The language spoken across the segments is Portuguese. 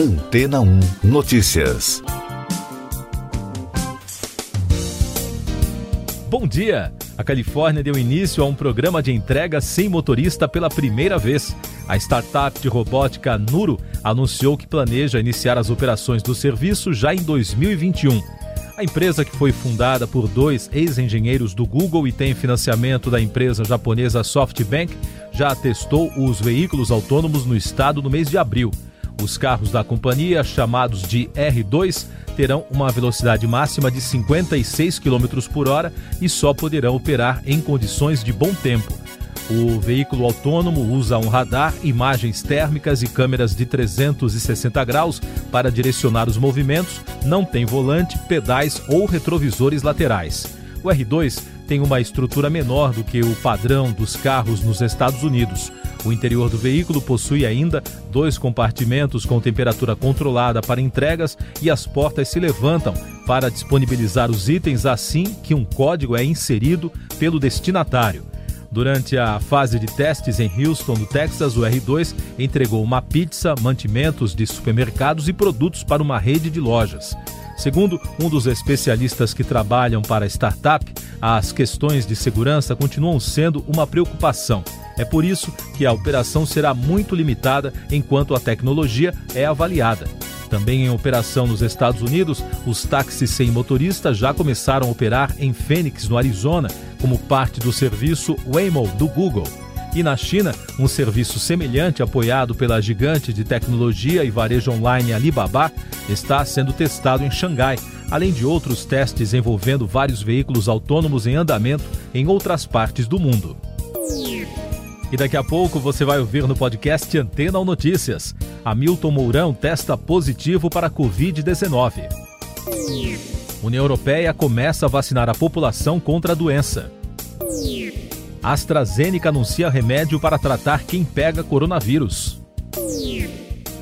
Antena 1 Notícias. Bom dia! A Califórnia deu início a um programa de entrega sem motorista pela primeira vez. A startup de robótica Nuro anunciou que planeja iniciar as operações do serviço já em 2021. A empresa, que foi fundada por dois ex-engenheiros do Google e tem financiamento da empresa japonesa SoftBank, já testou os veículos autônomos no estado no mês de abril. Os carros da companhia, chamados de R2, terão uma velocidade máxima de 56 km por hora e só poderão operar em condições de bom tempo. O veículo autônomo usa um radar, imagens térmicas e câmeras de 360 graus para direcionar os movimentos, não tem volante, pedais ou retrovisores laterais. O R2 tem uma estrutura menor do que o padrão dos carros nos Estados Unidos. O interior do veículo possui ainda dois compartimentos com temperatura controlada para entregas e as portas se levantam para disponibilizar os itens assim que um código é inserido pelo destinatário. Durante a fase de testes em Houston, no Texas, o R2 entregou uma pizza, mantimentos de supermercados e produtos para uma rede de lojas. Segundo um dos especialistas que trabalham para a startup, as questões de segurança continuam sendo uma preocupação. É por isso que a operação será muito limitada enquanto a tecnologia é avaliada. Também em operação nos Estados Unidos, os táxis sem motorista já começaram a operar em Phoenix, no Arizona, como parte do serviço Waymo do Google. E na China, um serviço semelhante apoiado pela gigante de tecnologia e varejo online Alibaba está sendo testado em Xangai, além de outros testes envolvendo vários veículos autônomos em andamento em outras partes do mundo. E daqui a pouco você vai ouvir no podcast Antena ou Notícias. Hamilton Mourão testa positivo para a Covid-19. União Europeia começa a vacinar a população contra a doença. AstraZeneca anuncia remédio para tratar quem pega coronavírus.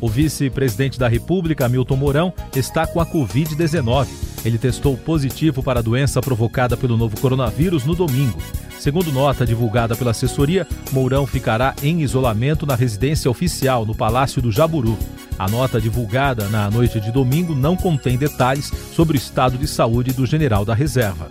O vice-presidente da República, Milton Mourão, está com a Covid-19. Ele testou positivo para a doença provocada pelo novo coronavírus no domingo. Segundo nota divulgada pela assessoria, Mourão ficará em isolamento na residência oficial no Palácio do Jaburu. A nota divulgada na noite de domingo não contém detalhes sobre o estado de saúde do general da reserva.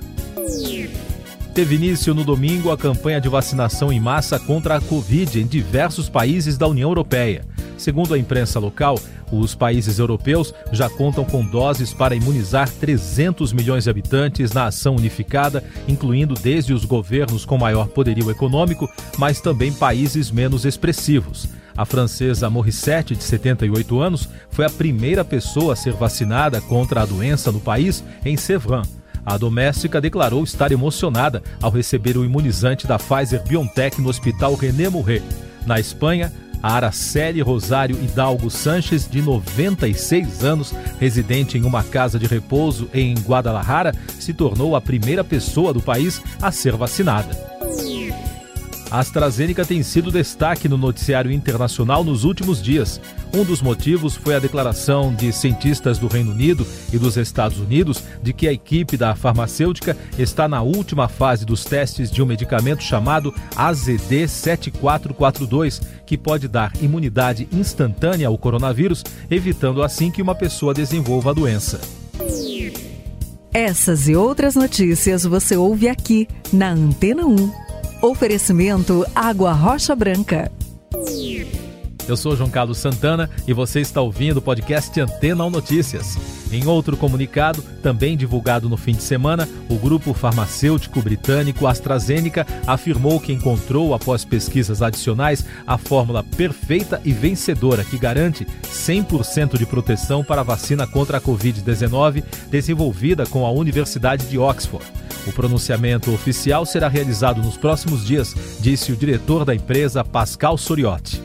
Teve início no domingo a campanha de vacinação em massa contra a Covid em diversos países da União Europeia. Segundo a imprensa local, os países europeus já contam com doses para imunizar 300 milhões de habitantes na ação unificada, incluindo desde os governos com maior poderio econômico, mas também países menos expressivos. A francesa Morissette, de 78 anos, foi a primeira pessoa a ser vacinada contra a doença no país em Sevran. A doméstica declarou estar emocionada ao receber o imunizante da Pfizer BioNTech no Hospital René Murret. Na Espanha, a Araceli Rosário Hidalgo Sanches, de 96 anos, residente em uma casa de repouso em Guadalajara, se tornou a primeira pessoa do país a ser vacinada. A AstraZeneca tem sido destaque no noticiário internacional nos últimos dias. Um dos motivos foi a declaração de cientistas do Reino Unido e dos Estados Unidos de que a equipe da farmacêutica está na última fase dos testes de um medicamento chamado AZD7442, que pode dar imunidade instantânea ao coronavírus, evitando assim que uma pessoa desenvolva a doença. Essas e outras notícias você ouve aqui na Antena 1. Oferecimento Água Rocha Branca. Eu sou João Carlos Santana e você está ouvindo o podcast Antena ou Notícias. Em outro comunicado, também divulgado no fim de semana, o grupo farmacêutico britânico AstraZeneca afirmou que encontrou, após pesquisas adicionais, a fórmula perfeita e vencedora que garante 100% de proteção para a vacina contra a Covid-19, desenvolvida com a Universidade de Oxford. O pronunciamento oficial será realizado nos próximos dias, disse o diretor da empresa, Pascal Soriotti.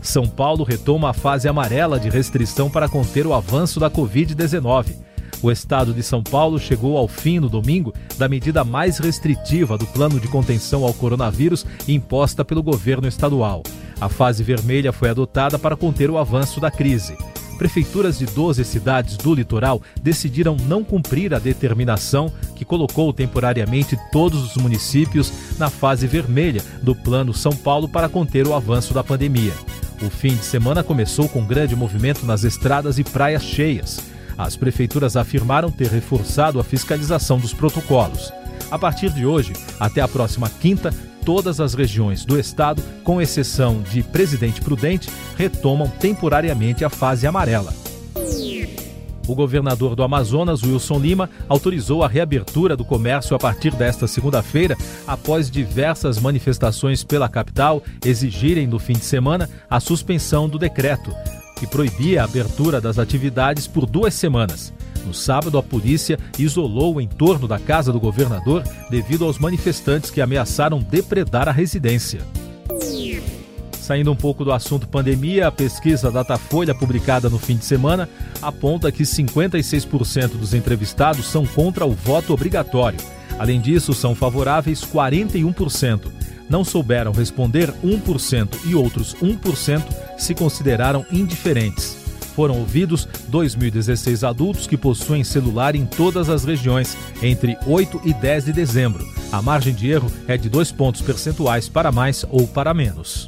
São Paulo retoma a fase amarela de restrição para conter o avanço da Covid-19. O estado de São Paulo chegou ao fim no domingo da medida mais restritiva do plano de contenção ao coronavírus imposta pelo governo estadual. A fase vermelha foi adotada para conter o avanço da crise prefeituras de 12 cidades do litoral decidiram não cumprir a determinação que colocou temporariamente todos os municípios na fase vermelha do Plano São Paulo para conter o avanço da pandemia. O fim de semana começou com grande movimento nas estradas e praias cheias. As prefeituras afirmaram ter reforçado a fiscalização dos protocolos. A partir de hoje, até a próxima quinta, todas as regiões do estado, com exceção de Presidente Prudente, retomam temporariamente a fase amarela. O governador do Amazonas, Wilson Lima, autorizou a reabertura do comércio a partir desta segunda-feira, após diversas manifestações pela capital exigirem no fim de semana a suspensão do decreto, que proibia a abertura das atividades por duas semanas. No sábado, a polícia isolou o entorno da casa do governador devido aos manifestantes que ameaçaram depredar a residência. Saindo um pouco do assunto pandemia, a pesquisa Datafolha, publicada no fim de semana, aponta que 56% dos entrevistados são contra o voto obrigatório. Além disso, são favoráveis 41%. Não souberam responder 1% e outros 1% se consideraram indiferentes. Foram ouvidos 2.016 adultos que possuem celular em todas as regiões, entre 8 e 10 de dezembro. A margem de erro é de 2 pontos percentuais para mais ou para menos.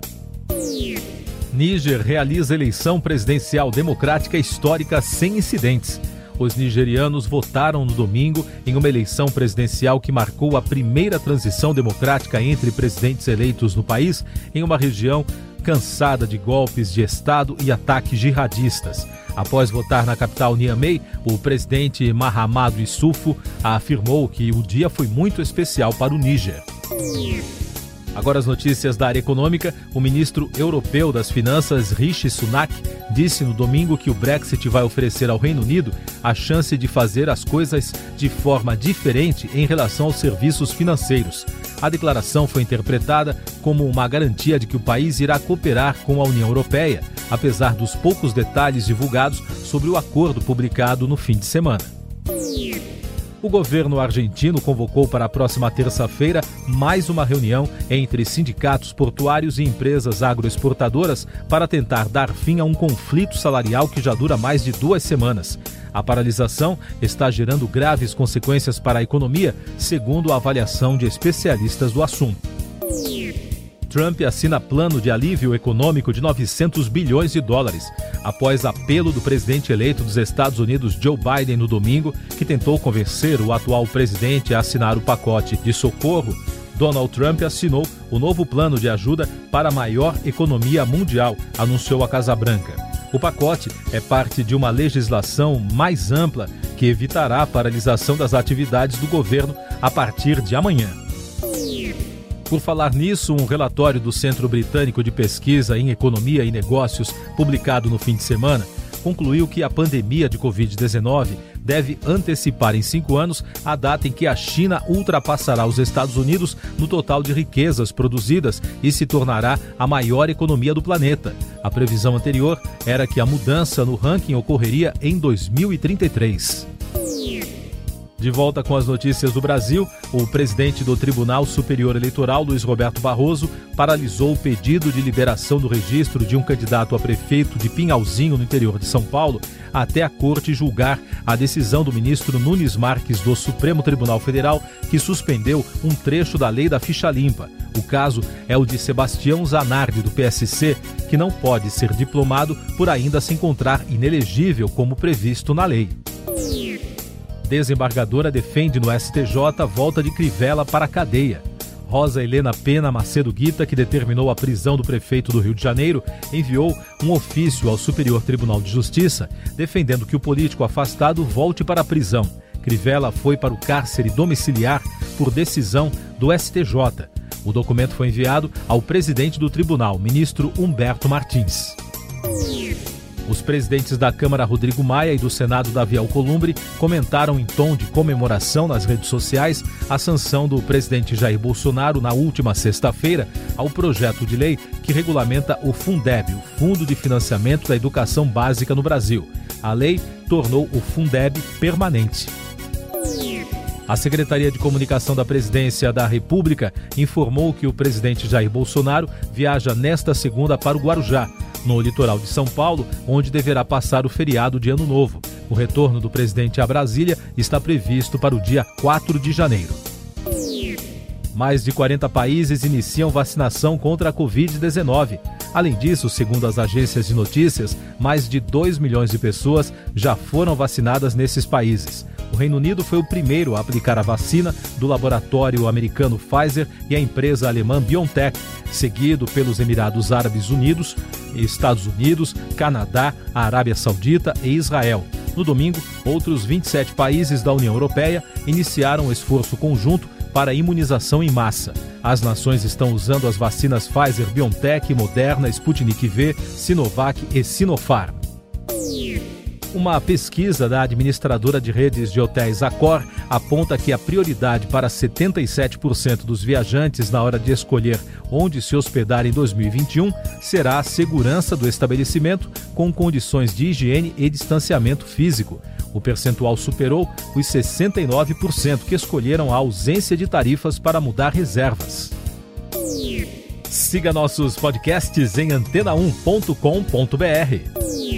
Níger realiza eleição presidencial democrática histórica sem incidentes. Os nigerianos votaram no domingo em uma eleição presidencial que marcou a primeira transição democrática entre presidentes eleitos no país, em uma região cansada de golpes de Estado e ataques jihadistas. Após votar na capital Niamey, o presidente Mahamadou Issoufou afirmou que o dia foi muito especial para o Níger. Agora as notícias da área econômica. O ministro europeu das Finanças, Rishi Sunak, disse no domingo que o Brexit vai oferecer ao Reino Unido a chance de fazer as coisas de forma diferente em relação aos serviços financeiros. A declaração foi interpretada como uma garantia de que o país irá cooperar com a União Europeia, apesar dos poucos detalhes divulgados sobre o acordo publicado no fim de semana. O governo argentino convocou para a próxima terça-feira mais uma reunião entre sindicatos portuários e empresas agroexportadoras para tentar dar fim a um conflito salarial que já dura mais de duas semanas. A paralisação está gerando graves consequências para a economia, segundo a avaliação de especialistas do assunto. Trump assina plano de alívio econômico de 900 bilhões de dólares, após apelo do presidente eleito dos Estados Unidos, Joe Biden, no domingo, que tentou convencer o atual presidente a assinar o pacote de socorro. Donald Trump assinou o novo plano de ajuda para a maior economia mundial, anunciou a Casa Branca. O pacote é parte de uma legislação mais ampla que evitará a paralisação das atividades do governo a partir de amanhã. Por falar nisso, um relatório do Centro Britânico de Pesquisa em Economia e Negócios, publicado no fim de semana, concluiu que a pandemia de Covid-19 deve antecipar em cinco anos a data em que a China ultrapassará os Estados Unidos no total de riquezas produzidas e se tornará a maior economia do planeta. A previsão anterior era que a mudança no ranking ocorreria em 2033. De volta com as notícias do Brasil, o presidente do Tribunal Superior Eleitoral, Luiz Roberto Barroso, paralisou o pedido de liberação do registro de um candidato a prefeito de Pinhalzinho, no interior de São Paulo, até a corte julgar a decisão do ministro Nunes Marques do Supremo Tribunal Federal, que suspendeu um trecho da lei da ficha limpa. O caso é o de Sebastião Zanardi, do PSC, que não pode ser diplomado por ainda se encontrar inelegível como previsto na lei. Desembargadora defende no STJ volta de Crivella para a cadeia. Rosa Helena Pena Macedo Guita, que determinou a prisão do prefeito do Rio de Janeiro, enviou um ofício ao Superior Tribunal de Justiça defendendo que o político afastado volte para a prisão. Crivella foi para o cárcere domiciliar por decisão do STJ. O documento foi enviado ao presidente do tribunal, ministro Humberto Martins. Os presidentes da Câmara Rodrigo Maia e do Senado Davi Alcolumbre comentaram em tom de comemoração nas redes sociais a sanção do presidente Jair Bolsonaro na última sexta-feira ao projeto de lei que regulamenta o Fundeb, o Fundo de Financiamento da Educação Básica no Brasil. A lei tornou o Fundeb permanente. A Secretaria de Comunicação da Presidência da República informou que o presidente Jair Bolsonaro viaja nesta segunda para o Guarujá no litoral de São Paulo, onde deverá passar o feriado de Ano Novo. O retorno do presidente a Brasília está previsto para o dia 4 de janeiro. Mais de 40 países iniciam vacinação contra a Covid-19. Além disso, segundo as agências de notícias, mais de 2 milhões de pessoas já foram vacinadas nesses países. O Reino Unido foi o primeiro a aplicar a vacina do laboratório americano Pfizer e a empresa alemã BioNTech, seguido pelos Emirados Árabes Unidos, Estados Unidos, Canadá, Arábia Saudita e Israel. No domingo, outros 27 países da União Europeia iniciaram um esforço conjunto para imunização em massa. As nações estão usando as vacinas Pfizer, BioNTech, Moderna, Sputnik V, Sinovac e Sinopharm. Uma pesquisa da administradora de redes de hotéis Accor aponta que a prioridade para 77% dos viajantes na hora de escolher onde se hospedar em 2021 será a segurança do estabelecimento com condições de higiene e distanciamento físico. O percentual superou os 69% que escolheram a ausência de tarifas para mudar reservas. Siga nossos podcasts em antena1.com.br.